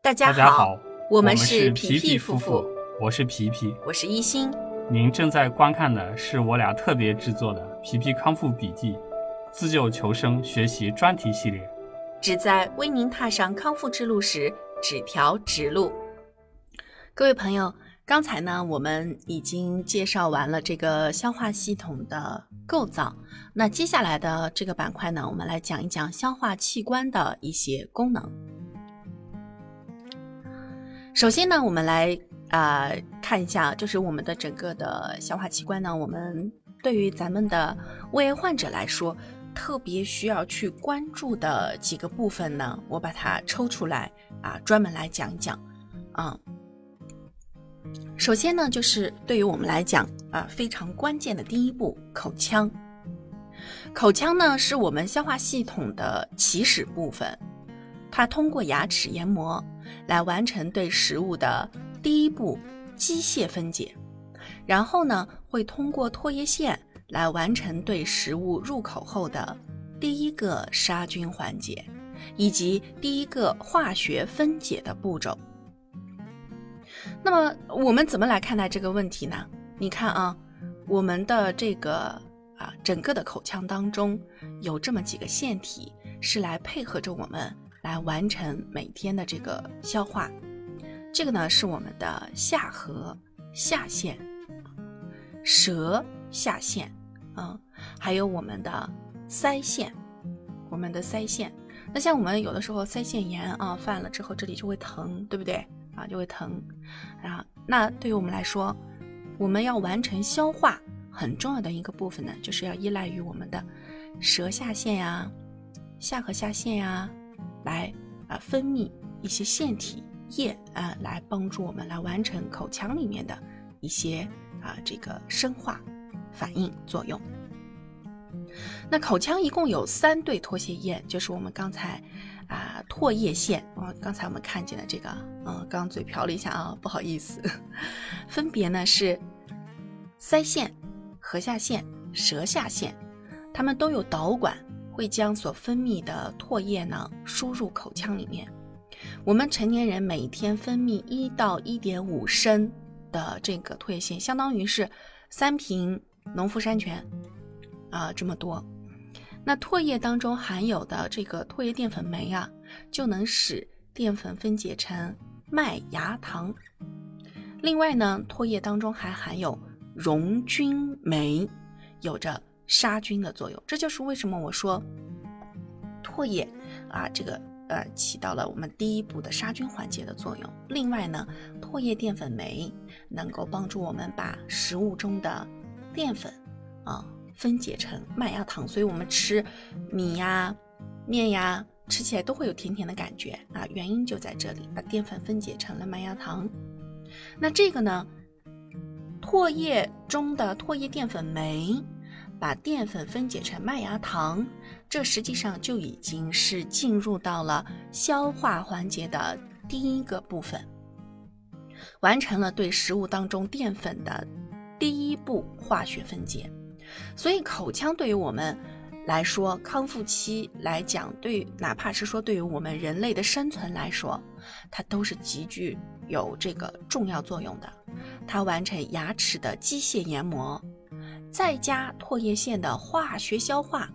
大家好，我们是是皮皮夫妇，我是皮皮。我是一心。您正在观看的是我俩特别制作的《皮皮康复笔记》自救求生学习专题系列。旨在为您踏上康复之路时指条直路。各位朋友，刚才呢，我们已经介绍完了这个消化系统的构造。那接下来的这个板块呢，我们来讲一讲消化器官的一些功能。首先呢，我们来啊、看一下，就是我们的整个的消化器官呢，我们对于咱们的胃癌患者来说，特别需要去关注的几个部分呢，我把它抽出来啊，专门来讲一讲。啊，首先呢，就是对于我们来讲啊，非常关键的第一步，口腔。口腔呢，是我们消化系统的起始部分，它通过牙齿研磨来完成对食物的第一步机械分解，然后呢，会通过唾液腺来完成对食物入口后的第一个杀菌环节，以及第一个化学分解的步骤。那么我们怎么来看待这个问题呢？你看啊，我们的这个啊整个的口腔当中有这么几个腺体是来配合着我们来完成每天的这个消化。这个呢是我们的下颌下腺、舌下腺，啊，还有我们的腮腺，我们的腮腺。那像我们有的时候腮腺炎啊犯了之后，这里就会疼，对不对？啊，就会疼。啊，那对于我们来说，我们要完成消化很重要的一个部分呢，就是要依赖于我们的舌下腺呀、下颌下腺呀，来啊分泌一些腺体液啊，来帮助我们来完成口腔里面的一些啊这个生化反应作用。那口腔一共有三对唾液腺，就是我们刚才啊唾液腺啊，刚才我们看见的这个，嗯，刚嘴瓢了一下啊，不好意思，分别呢是腮腺、颌下腺、舌下腺，它们都有导管，会将所分泌的唾液呢输入口腔里面。我们成年人每天分泌一到一点五升的这个唾液腺，相当于是三瓶农夫山泉啊、这么多。那唾液当中含有的这个唾液淀粉酶啊，就能使淀粉分解成麦芽糖。另外呢，唾液当中还含有溶菌酶，有着杀菌的作用。这就是为什么我说唾液啊，这个呃起到了我们第一步的杀菌环节的作用。另外呢，唾液淀粉酶能够帮助我们把食物中的淀粉啊。分解成麦芽糖，所以我们吃米呀、面呀，吃起来都会有甜甜的感觉啊。原因就在这里，把淀粉分解成了麦芽糖。那这个呢，唾液中的唾液淀粉酶把淀粉分解成麦芽糖，这实际上就已经是进入到了消化环节的第一个部分，完成了对食物当中淀粉的第一步化学分解。所以，口腔对于我们来说，康复期来讲，对哪怕是说对于我们人类的生存来说，它都是极具有这个重要作用的。它完成牙齿的机械研磨，再加唾液腺的化学消化，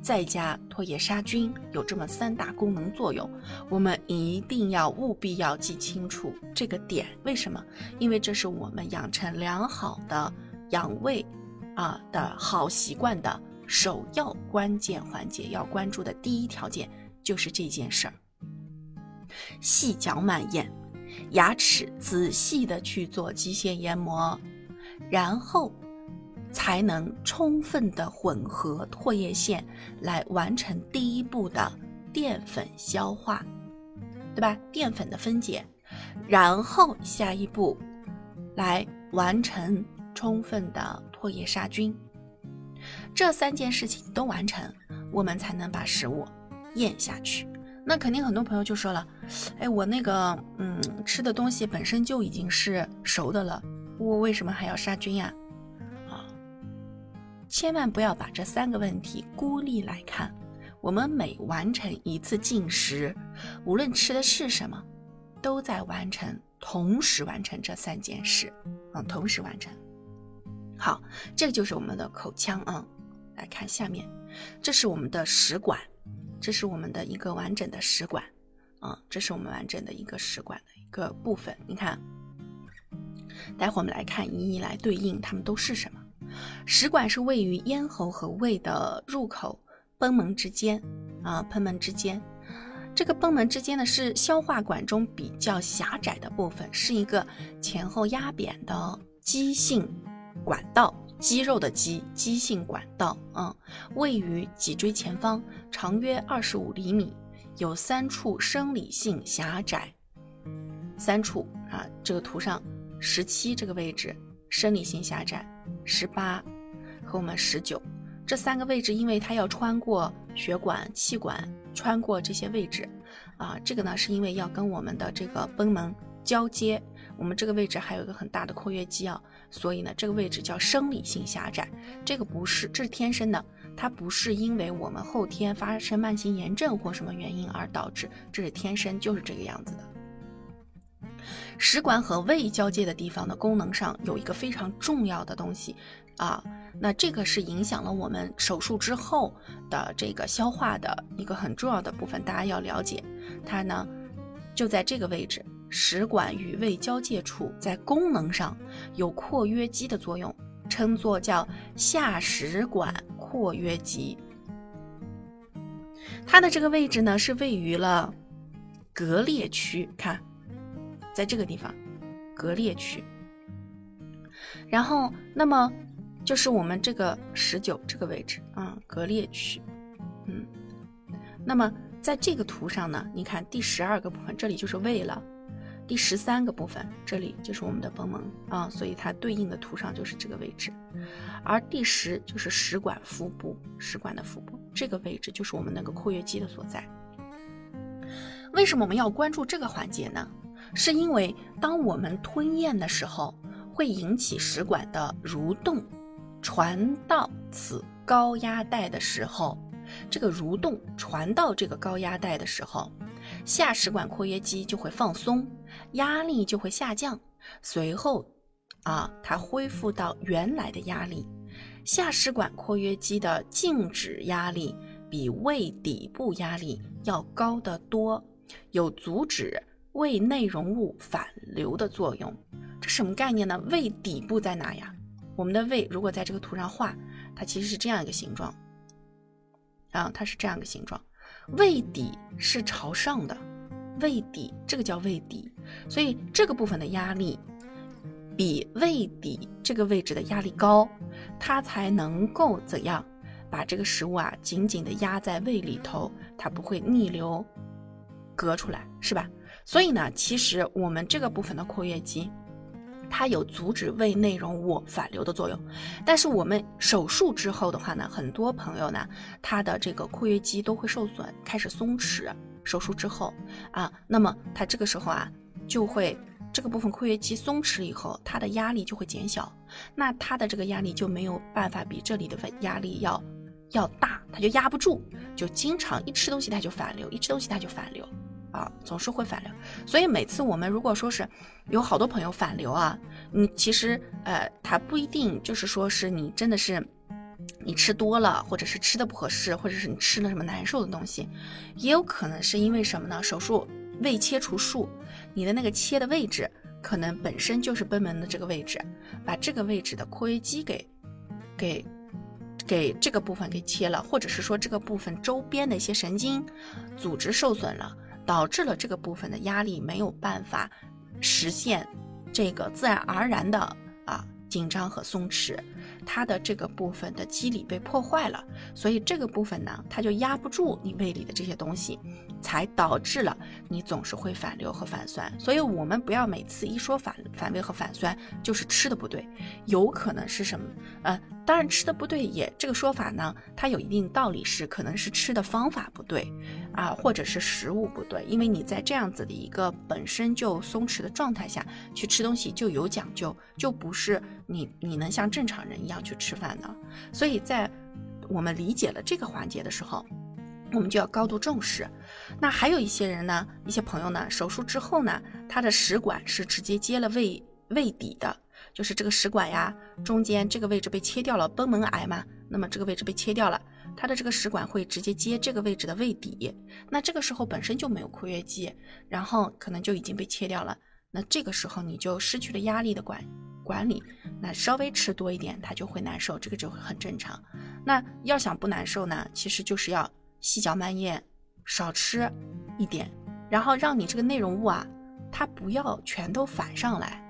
再加唾液杀菌，有这么三大功能作用。我们一定要务必要记清楚这个点。为什么？因为这是我们养成良好的养胃。啊的好习惯的首要关键环节，要关注的第一条件就是这件事儿。细嚼慢咽，牙齿仔细的去做机械研磨，然后才能充分的混合唾液腺来完成第一步的淀粉消化，对吧？淀粉的分解，然后下一步来完成充分的。唾液杀菌，这三件事情都完成，我们才能把食物咽下去。那肯定很多朋友就说了，哎，我那个嗯吃的东西本身就已经是熟的了，我为什么还要杀菌呀？千万不要把这三个问题孤立来看。我们每完成一次进食，无论吃的是什么，都在完成，同时完成这三件事，嗯，同时完成。好，这个就是我们的口腔啊。来看下面，这是我们的食管，这是我们的一个完整的食管，啊，这是我们完整的一个食管的一个部分。你看，待会我们来看一一来对应，它们都是什么？食管是位于咽喉和胃的入口贲门之间，啊，贲门之间。这个贲门之间呢，是消化管中比较狭窄的部分，是一个前后压扁的肌性。管道，肌肉的肌，肌性管道，嗯，位于脊椎前方，长约二十五厘米，有三处生理性狭窄，三处啊，这个图上十七这个位置生理性狭窄，十八和我们十九这三个位置，因为它要穿过血管、气管，穿过这些位置，啊，这个呢是因为要跟我们的这个贲门交接。我们这个位置还有一个很大的括约肌啊，所以呢，这个位置叫生理性狭窄。这个不是，这是天生的，它不是因为我们后天发生慢性炎症或什么原因而导致，这是天生就是这个样子的。食管和胃交界的地方的功能上有一个非常重要的东西啊，那这个是影响了我们手术之后的这个消化的一个很重要的部分，大家要了解，它呢就在这个位置。食管与胃交界处，在功能上有括约肌的作用，称作叫下食管括约肌。它的这个位置呢，是位于了膈裂区，看，在这个地方，膈裂区。然后，那么就是我们这个十九这个位置啊，膈裂区，嗯，那么在这个图上呢，你看第十二个部分，这里就是胃了。第十三个部分，这里就是我们的贲门啊，所以它对应的图上就是这个位置。而第十就是食管腹部，食管的腹部这个位置就是我们那个括约肌的所在。为什么我们要关注这个环节呢？是因为当我们吞咽的时候，会引起食管的蠕动，传到此高压带的时候，这个蠕动传到这个高压带的时候。下食管括约肌就会放松，压力就会下降，随后，啊，它恢复到原来的压力。下食管括约肌的静止压力比胃底部压力要高得多，有阻止胃内容物反流的作用。这什么概念呢？胃底部在哪呀？我们的胃如果在这个图上画，它其实是这样一个形状，啊，它是这样一个形状。胃底是朝上的，胃底这个叫胃底，所以这个部分的压力比胃底这个位置的压力高，它才能够怎样把这个食物啊紧紧的压在胃里头，它不会逆流隔出来，是吧？所以呢，其实我们这个部分的括约肌。它有阻止胃内容物反流的作用，但是我们手术之后的话呢，很多朋友呢，他的这个括约肌都会受损，开始松弛。手术之后啊，那么他这个时候啊，就会这个部分括约肌松弛以后，它的压力就会减小，那它的这个压力就没有办法比这里的压力要要大，它就压不住，就经常一吃东西它就反流，一吃东西它就反流。啊，总是会反流，所以每次我们如果说是有好多朋友反流啊，你其实呃，它不一定就是说是你真的是你吃多了，或者是吃的不合适，或者是你吃了什么难受的东西，也有可能是因为什么呢？手术胃切除术，你的那个切的位置可能本身就是贲门的这个位置，把这个位置的括约肌给给给这个部分给切了，或者是说这个部分周边的一些神经组织受损了。导致了这个部分的压力没有办法实现这个自然而然的啊紧张和松弛，它的这个部分的机理被破坏了，所以这个部分呢，它就压不住你胃里的这些东西。才导致了你总是会反流和反酸，所以我们不要每次一说反反胃和反酸就是吃的不对，有可能是什么？呃，当然吃的不对也这个说法呢，它有一定道理，是可能是吃的方法不对啊，或者是食物不对，因为你在这样子的一个本身就松弛的状态下去吃东西就有讲究，就不是你你能像正常人一样去吃饭的，所以在我们理解了这个环节的时候。我们就要高度重视，那还有一些人呢，一些朋友呢，手术之后呢，他的食管是直接接了胃胃底的，就是这个食管呀，中间这个位置被切掉了，贲门癌嘛，那么这个位置被切掉了，它的这个食管会直接接这个位置的胃底，那这个时候本身就没有括约肌，然后可能就已经被切掉了，那这个时候你就失去了压力的管管理，那稍微吃多一点，它就会难受，这个就会很正常。那要想不难受呢，其实就是要细嚼慢咽。少吃一点，然后让你这个内容物啊，它不要全都反上来，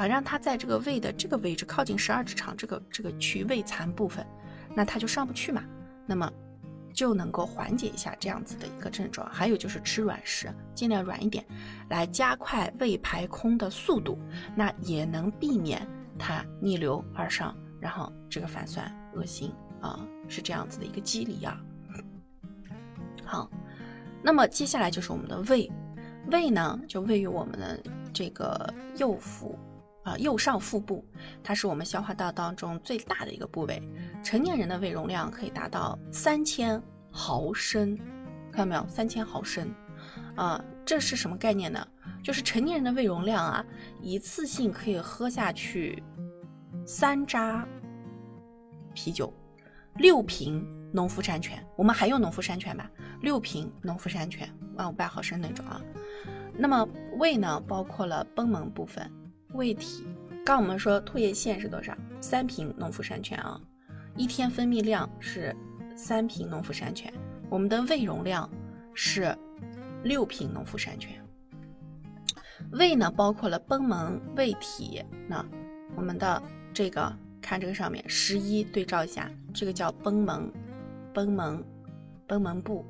啊，让它在这个胃的这个位置靠近十二指肠这个这个区胃残部分，那它就上不去嘛，那么就能够缓解一下这样子的一个症状。还有就是吃软食，尽量软一点，来加快胃排空的速度，那也能避免它逆流而上，然后这个反酸恶心啊，是这样子的一个机理啊。好。那么接下来就是我们的胃，胃呢就位于我们的这个右腹，啊右上腹部，它是我们消化道当中最大的一个部位。成年人的胃容量可以达到三千毫升，看到没有？三千毫升，啊，这是什么概念呢？就是成年人的胃容量啊，一次性可以喝下去三扎啤酒，六瓶农夫山泉。我们还用农夫山泉吧？六瓶农夫山泉，万五百毫升那种啊。那么胃呢，包括了贲门部分、胃体。刚我们说唾液腺是多少？三瓶农夫山泉啊。一天分泌量是三瓶农夫山泉。我们的胃容量是六瓶农夫山泉。胃呢，包括了贲门、胃体。那我们的这个看这个上面十一对照一下，这个叫贲门，贲门，贲门部。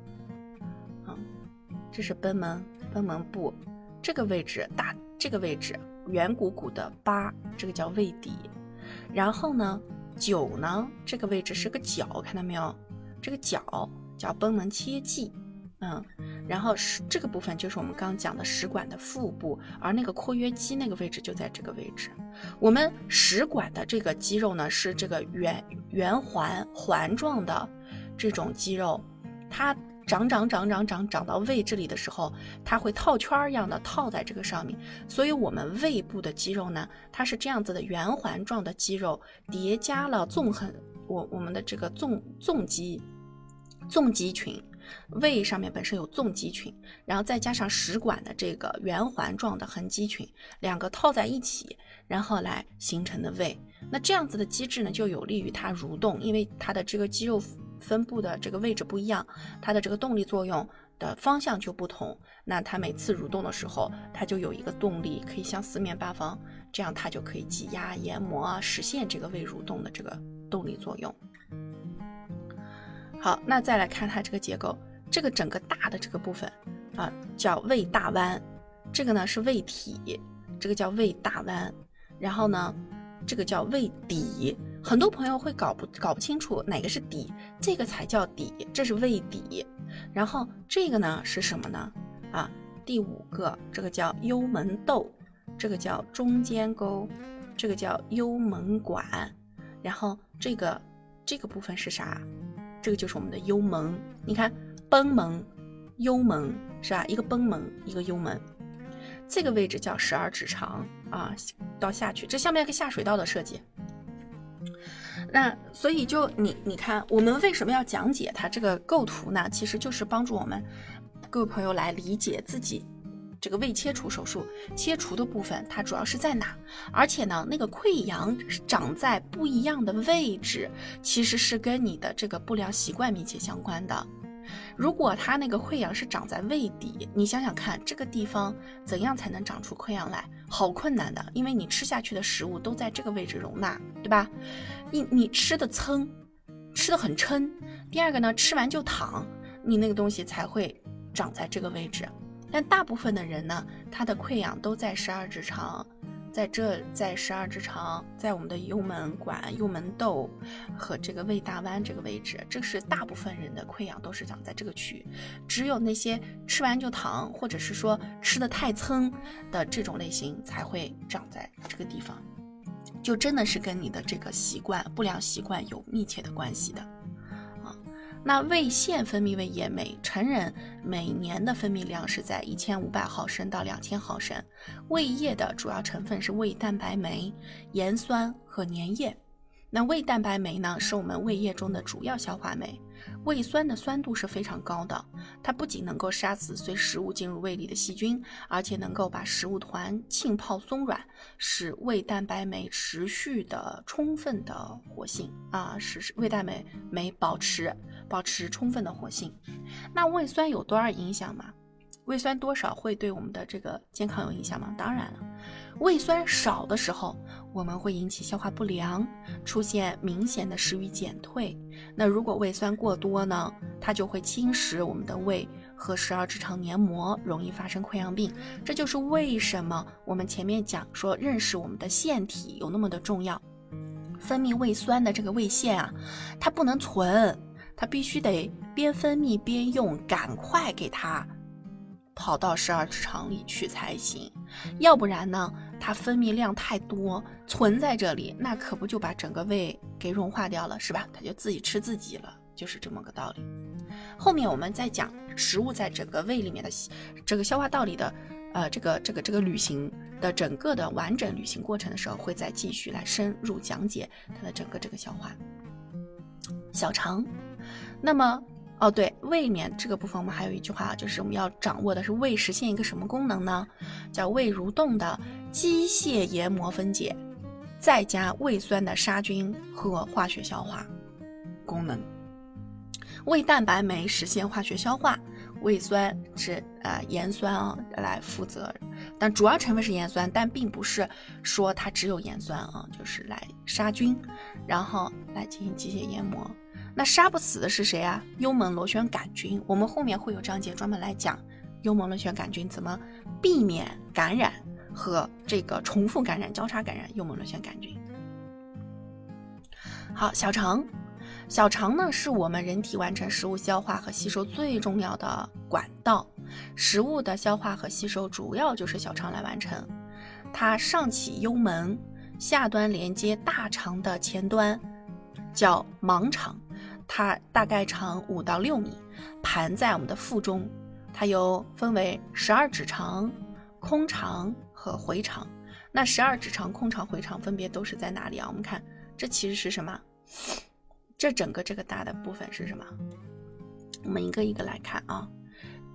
这是贲门，贲门部这个位置大，这个位置圆鼓鼓的疤，这个叫胃底。然后呢，九呢，这个位置是个角，看到没有？这个角叫贲门切迹，嗯。然后是这个部分就是我们刚讲的食管的腹部，而那个括约肌那个位置就在这个位置。我们食管的这个肌肉呢，是这个圆圆环环状的这种肌肉，它。长长长长长长到胃这里的时候，它会套圈儿一样的套在这个上面。所以，我们胃部的肌肉呢，它是这样子的圆环状的肌肉叠加了纵横我我们的这个纵纵肌纵肌群，胃上面本身有纵肌群，然后再加上食管的这个圆环状的横肌群，两个套在一起，然后来形成的胃。那这样子的机制呢，就有利于它蠕动，因为它的这个肌肉。分布的这个位置不一样，它的这个动力作用的方向就不同。那它每次蠕动的时候，它就有一个动力可以向四面八方，这样它就可以挤压、研磨啊，实现这个胃蠕动的这个动力作用。好，那再来看它这个结构，这个整个大的这个部分啊，叫胃大弯，这个呢是胃体，这个叫胃大弯，然后呢，这个叫胃底。很多朋友会搞不搞不清楚哪个是底，这个才叫底，这是胃底。然后这个呢是什么呢？啊，第五个这个叫幽门窦，这个叫中间沟，这个叫幽门管。然后这个这个部分是啥？这个就是我们的幽门。你看，贲门、幽门是吧？一个贲门，一个幽门。这个位置叫十二指肠啊，到下去，这像不像个下水道的设计？那所以就你你看，我们为什么要讲解它这个构图呢？其实就是帮助我们各位朋友来理解自己这个胃切除手术切除的部分，它主要是在哪？而且呢，那个溃疡长在不一样的位置，其实是跟你的这个不良习惯密切相关的。如果它那个溃疡是长在胃底，你想想看，这个地方怎样才能长出溃疡来？好困难的，因为你吃下去的食物都在这个位置容纳，对吧？你你吃的撑，吃的很撑。第二个呢，吃完就躺，你那个东西才会长在这个位置。但大部分的人呢，他的溃疡都在十二指肠。在这，在十二指肠，在我们的幽门管、幽门窦和这个胃大弯这个位置，这是大部分人的溃疡都是长在这个区域。只有那些吃完就躺，或者是说吃的太撑的这种类型，才会长在这个地方。就真的是跟你的这个习惯、不良习惯有密切的关系的。那胃腺分泌胃液酶，成人每年的分泌量是在一千五百毫升到两千毫升。胃液的主要成分是胃蛋白酶、盐酸和粘液。那胃蛋白酶呢，是我们胃液中的主要消化酶。胃酸的酸度是非常高的，它不仅能够杀死随食物进入胃里的细菌，而且能够把食物团浸泡松软，使胃蛋白酶持续的充分的活性啊，使胃蛋白酶保持保持充分的活性。那胃酸有多少影响吗？胃酸多少会对我们的这个健康有影响吗？当然了，胃酸少的时候，我们会引起消化不良，出现明显的食欲减退。那如果胃酸过多呢，它就会侵蚀我们的胃和十二指肠黏膜，容易发生溃疡病。这就是为什么我们前面讲说认识我们的腺体有那么的重要。分泌胃酸的这个胃腺啊，它不能存，它必须得边分泌边用，赶快给它。跑到十二指肠里去才行，要不然呢，它分泌量太多，存在这里，那可不就把整个胃给融化掉了，是吧？它就自己吃自己了，就是这么个道理。后面我们再讲食物在整个胃里面的这个消化道里的，呃，这个这个这个旅行的整个的完整旅行过程的时候，会再继续来深入讲解它的整个这个消化。小肠，那么。哦，对，胃里面这个部分，我们还有一句话，就是我们要掌握的是胃实现一个什么功能呢？叫胃蠕动的机械研磨分解，再加胃酸的杀菌和化学消化功能。胃蛋白酶实现化学消化，胃酸是呃盐酸啊来负责，但主要成分是盐酸，但并不是说它只有盐酸啊，就是来杀菌，然后来进行机械研磨。那杀不死的是谁啊？幽门螺旋杆菌。我们后面会有章节专门来讲幽门螺旋杆菌怎么避免感染和这个重复感染、交叉感染幽门螺旋杆菌。好，小肠，小肠呢是我们人体完成食物消化和吸收最重要的管道。食物的消化和吸收主要就是小肠来完成。它上起幽门，下端连接大肠的前端叫盲肠。它大概长五到六米，盘在我们的腹中。它又分为十二指肠、空肠和回肠。那十二指肠、空肠、回肠分别都是在哪里啊？我们看，这其实是什么？这整个这个大的部分是什么？我们一个一个来看啊。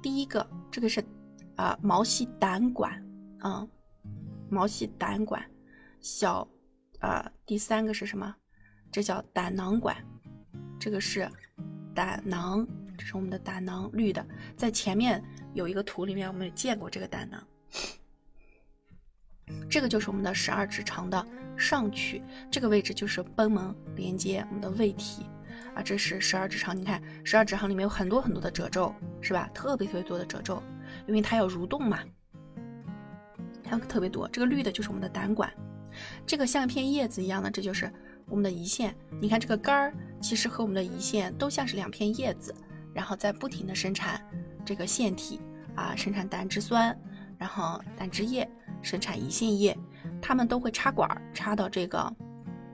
第一个，这个是啊毛细胆管啊，毛细胆管。小啊，第三个是什么？这叫胆囊管。这个是胆囊，这是我们的胆囊，绿的，在前面有一个图里面，我们也见过这个胆囊。这个就是我们的十二指肠的上区，这个位置就是贲门连接我们的胃体啊。这是十二指肠，你看十二指肠里面有很多很多的褶皱，是吧？特别特别多的褶皱，因为它要蠕动嘛，它特别多。这个绿的就是我们的胆管，这个像一片叶子一样的，这就是我们的胰腺。你看这个肝儿。其实和我们的胰腺都像是两片叶子，然后在不停的生产这个腺体啊，生产胆汁酸，然后胆汁液，生产胰腺液，它们都会插管插到这个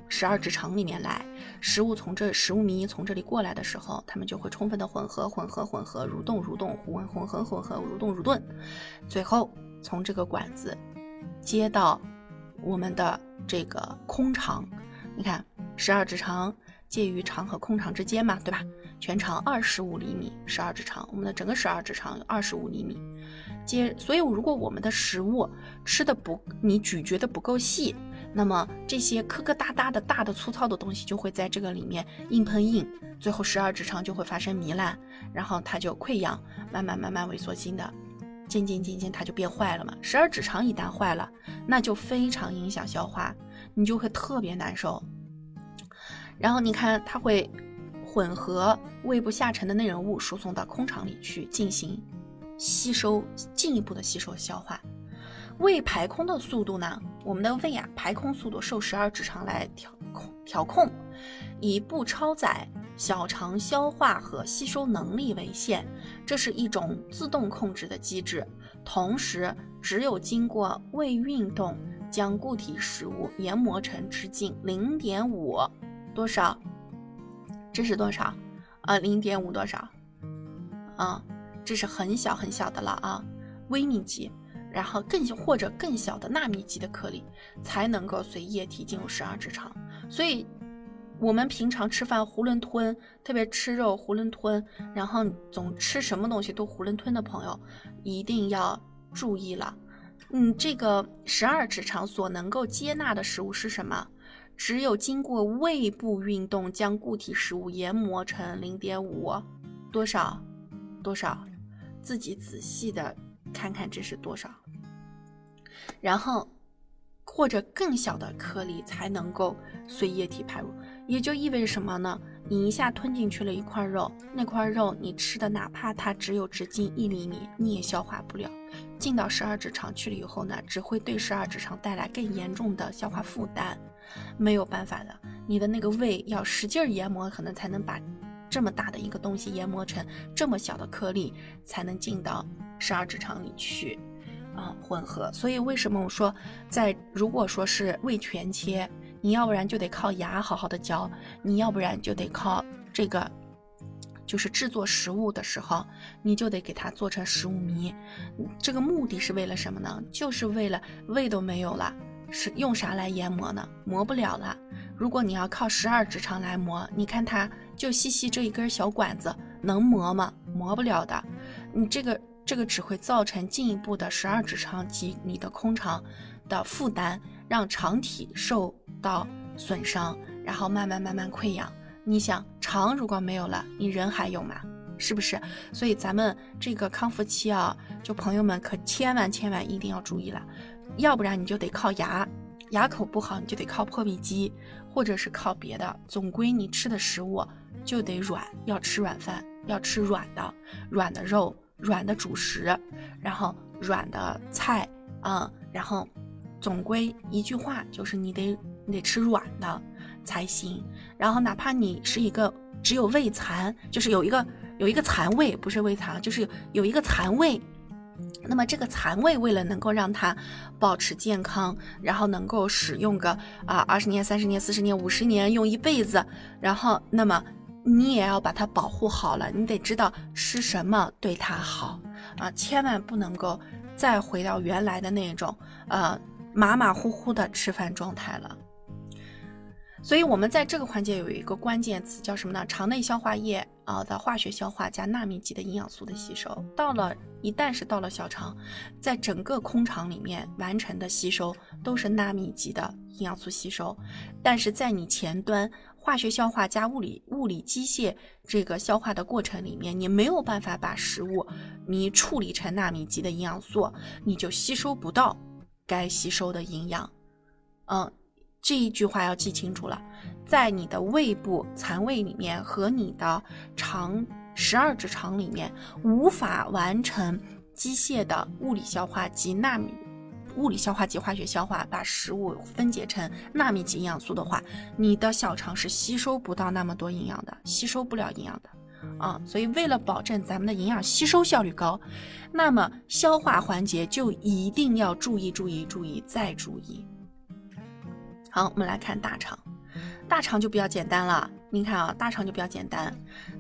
十二指肠里面来。食物从这食物迷从这里过来的时候，它们就会充分的混合混合混合蠕动蠕动混混合混合蠕动蠕动，最后从这个管子接到我们的这个空肠。你看十二指肠。介于肠和空肠之间嘛，对吧？全长二十五厘米，十二指肠，我们的整个十二指肠有二十五厘米。接，所以如果我们的食物吃的不，你咀嚼的不够细，那么这些磕磕哒哒的大的粗糙的东西就会在这个里面硬碰硬，最后十二指肠就会发生糜烂，然后它就溃疡，慢慢慢慢萎缩性的，渐渐渐渐它就变坏了嘛。十二指肠一旦坏了，那就非常影响消化，你就会特别难受。然后你看，它会混合胃部下沉的内容物，输送到空肠里去进行吸收，进一步的吸收消化。胃排空的速度呢？我们的胃啊，排空速度受十二指肠来调控，调控，以不超载小肠消化和吸收能力为限，这是一种自动控制的机制。同时，只有经过胃运动，将固体食物研磨成直径零点五。多少？这是多少？啊，零点五多少？啊，这是很小很小的了啊，微米级，然后更或者更小的纳米级的颗粒才能够随液体进入十二指肠。所以，我们平常吃饭囫囵吞，特别吃肉囫囵吞，然后总吃什么东西都囫囵吞的朋友，一定要注意了。嗯，这个十二指肠所能够接纳的食物是什么？只有经过胃部运动，将固体食物研磨成零点五多少多少，自己仔细的看看这是多少，然后或者更小的颗粒才能够随液体排入，也就意味着什么呢？你一下吞进去了一块肉，那块肉你吃的哪怕它只有直径一厘米，你也消化不了。进到十二指肠去了以后呢，只会对十二指肠带来更严重的消化负担，没有办法的。你的那个胃要使劲研磨，可能才能把这么大的一个东西研磨成这么小的颗粒，才能进到十二指肠里去，啊，混合。所以为什么我说，在如果说是胃全切，你要不然就得靠牙好好的嚼，你要不然就得靠这个。就是制作食物的时候，你就得给它做成食物糜，这个目的是为了什么呢？就是为了胃都没有了，是用啥来研磨呢？磨不了了。如果你要靠十二指肠来磨，你看它就细细这一根小管子，能磨吗？磨不了的。你这个这个只会造成进一步的十二指肠及你的空肠的负担，让肠体受到损伤，然后慢慢慢慢溃疡。你想肠如果没有了，你人还有吗？是不是？所以咱们这个康复期啊，就朋友们可千万千万一定要注意了，要不然你就得靠牙，牙口不好你就得靠破壁机，或者是靠别的。总归你吃的食物就得软，要吃软饭，要吃软的，软的肉，软的主食，然后软的菜啊，然后总归一句话就是你得你得吃软的。才行。然后，哪怕你是一个只有胃残，就是有一个有一个残胃，不是胃残，就是有一个残胃。那么，这个残胃为了能够让它保持健康，然后能够使用个啊二十年、三十年、四十年、五十年，用一辈子，然后，那么你也要把它保护好了。你得知道吃什么对它好啊，千万不能够再回到原来的那种呃马马虎虎的吃饭状态了。所以，我们在这个环节有一个关键词，叫什么呢？肠内消化液啊的化学消化加纳米级的营养素的吸收，到了一旦是到了小肠，在整个空肠里面完成的吸收都是纳米级的营养素吸收，但是在你前端化学消化加物理物理机械这个消化的过程里面，你没有办法把食物你处理成纳米级的营养素，你就吸收不到该吸收的营养，嗯。这一句话要记清楚了，在你的胃部残胃里面和你的肠十二指肠里面无法完成机械的物理消化及纳米物理消化及化学消化，把食物分解成纳米级营养素的话，你的小肠是吸收不到那么多营养的，吸收不了营养的啊。所以为了保证咱们的营养吸收效率高，那么消化环节就一定要注意注意注意再注意。好，我们来看大肠，大肠就比较简单了。您看啊，大肠就比较简单，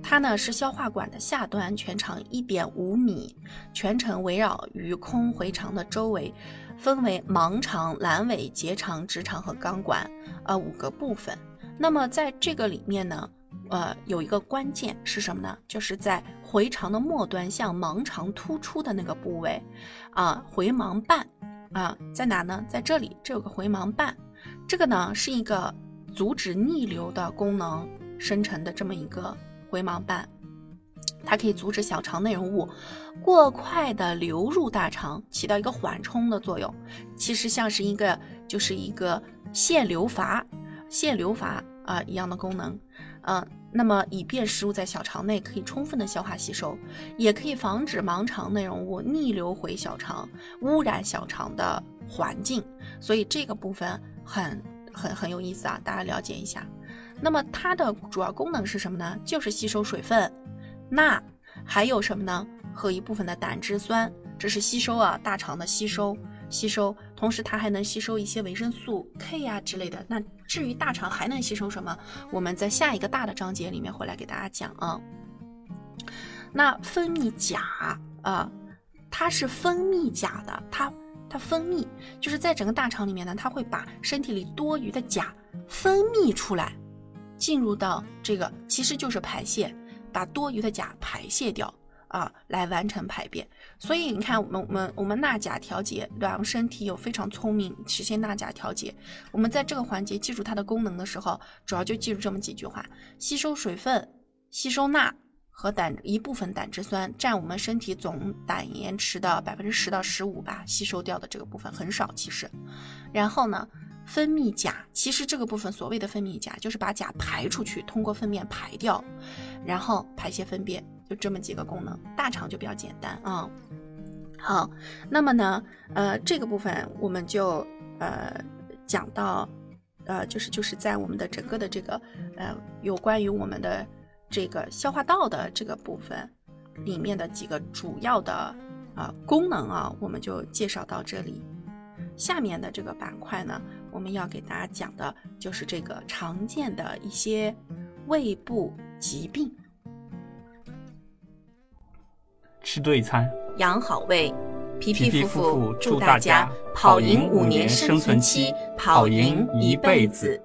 它呢是消化管的下端，全长一点五米，全程围绕于空回肠的周围，分为盲肠、阑尾、结肠、直肠和肛管，呃五个部分。那么在这个里面呢，呃有一个关键是什么呢？就是在回肠的末端向盲肠突出的那个部位，啊回盲瓣，啊在哪呢？在这里，这有个回盲瓣。这个呢是一个阻止逆流的功能生成的这么一个回盲瓣，它可以阻止小肠内容物过快的流入大肠，起到一个缓冲的作用。其实像是一个就是一个限流阀、限流阀啊一样的功能。嗯，那么以便食物在小肠内可以充分的消化吸收，也可以防止盲肠内容物逆流回小肠，污染小肠的环境。所以这个部分。很很很有意思啊，大家了解一下。那么它的主要功能是什么呢？就是吸收水分、钠，还有什么呢？和一部分的胆汁酸，这是吸收啊，大肠的吸收吸收。同时它还能吸收一些维生素 K 呀、之类的。那至于大肠还能吸收什么，我们在下一个大的章节里面会来给大家讲啊。那分泌钾啊，它是分泌钾的，它它分泌就是在整个大肠里面呢，它会把身体里多余的钾分泌出来，进入到这个其实就是排泄，把多余的钾排泄掉啊，来完成排便。所以你看，我们我们我们钠钾调节，对吧？我们身体有非常聪明实现钠钾调节。我们在这个环节记住它的功能的时候，主要就记住这么几句话：吸收水分，吸收钠。和胆一部分胆汁酸占我们身体总胆盐池的百分之十到十五吧，吸收掉的这个部分很少其实。然后呢，分泌钾，其实这个部分所谓的分泌钾就是把钾排出去，通过粪便排掉，然后排泄粪便，就这么几个功能。大肠就比较简单啊。好，那么呢，呃，这个部分我们就呃讲到，呃，就是就是在我们的整个的这个呃有关于我们的。这个消化道的这个部分里面的几个主要的啊功能啊，我们就介绍到这里。下面的这个板块呢，我们要给大家讲的就是这个常见的一些胃部疾病。吃对餐，养好胃。皮皮夫妇祝大家跑赢五年生存期，跑赢一辈子。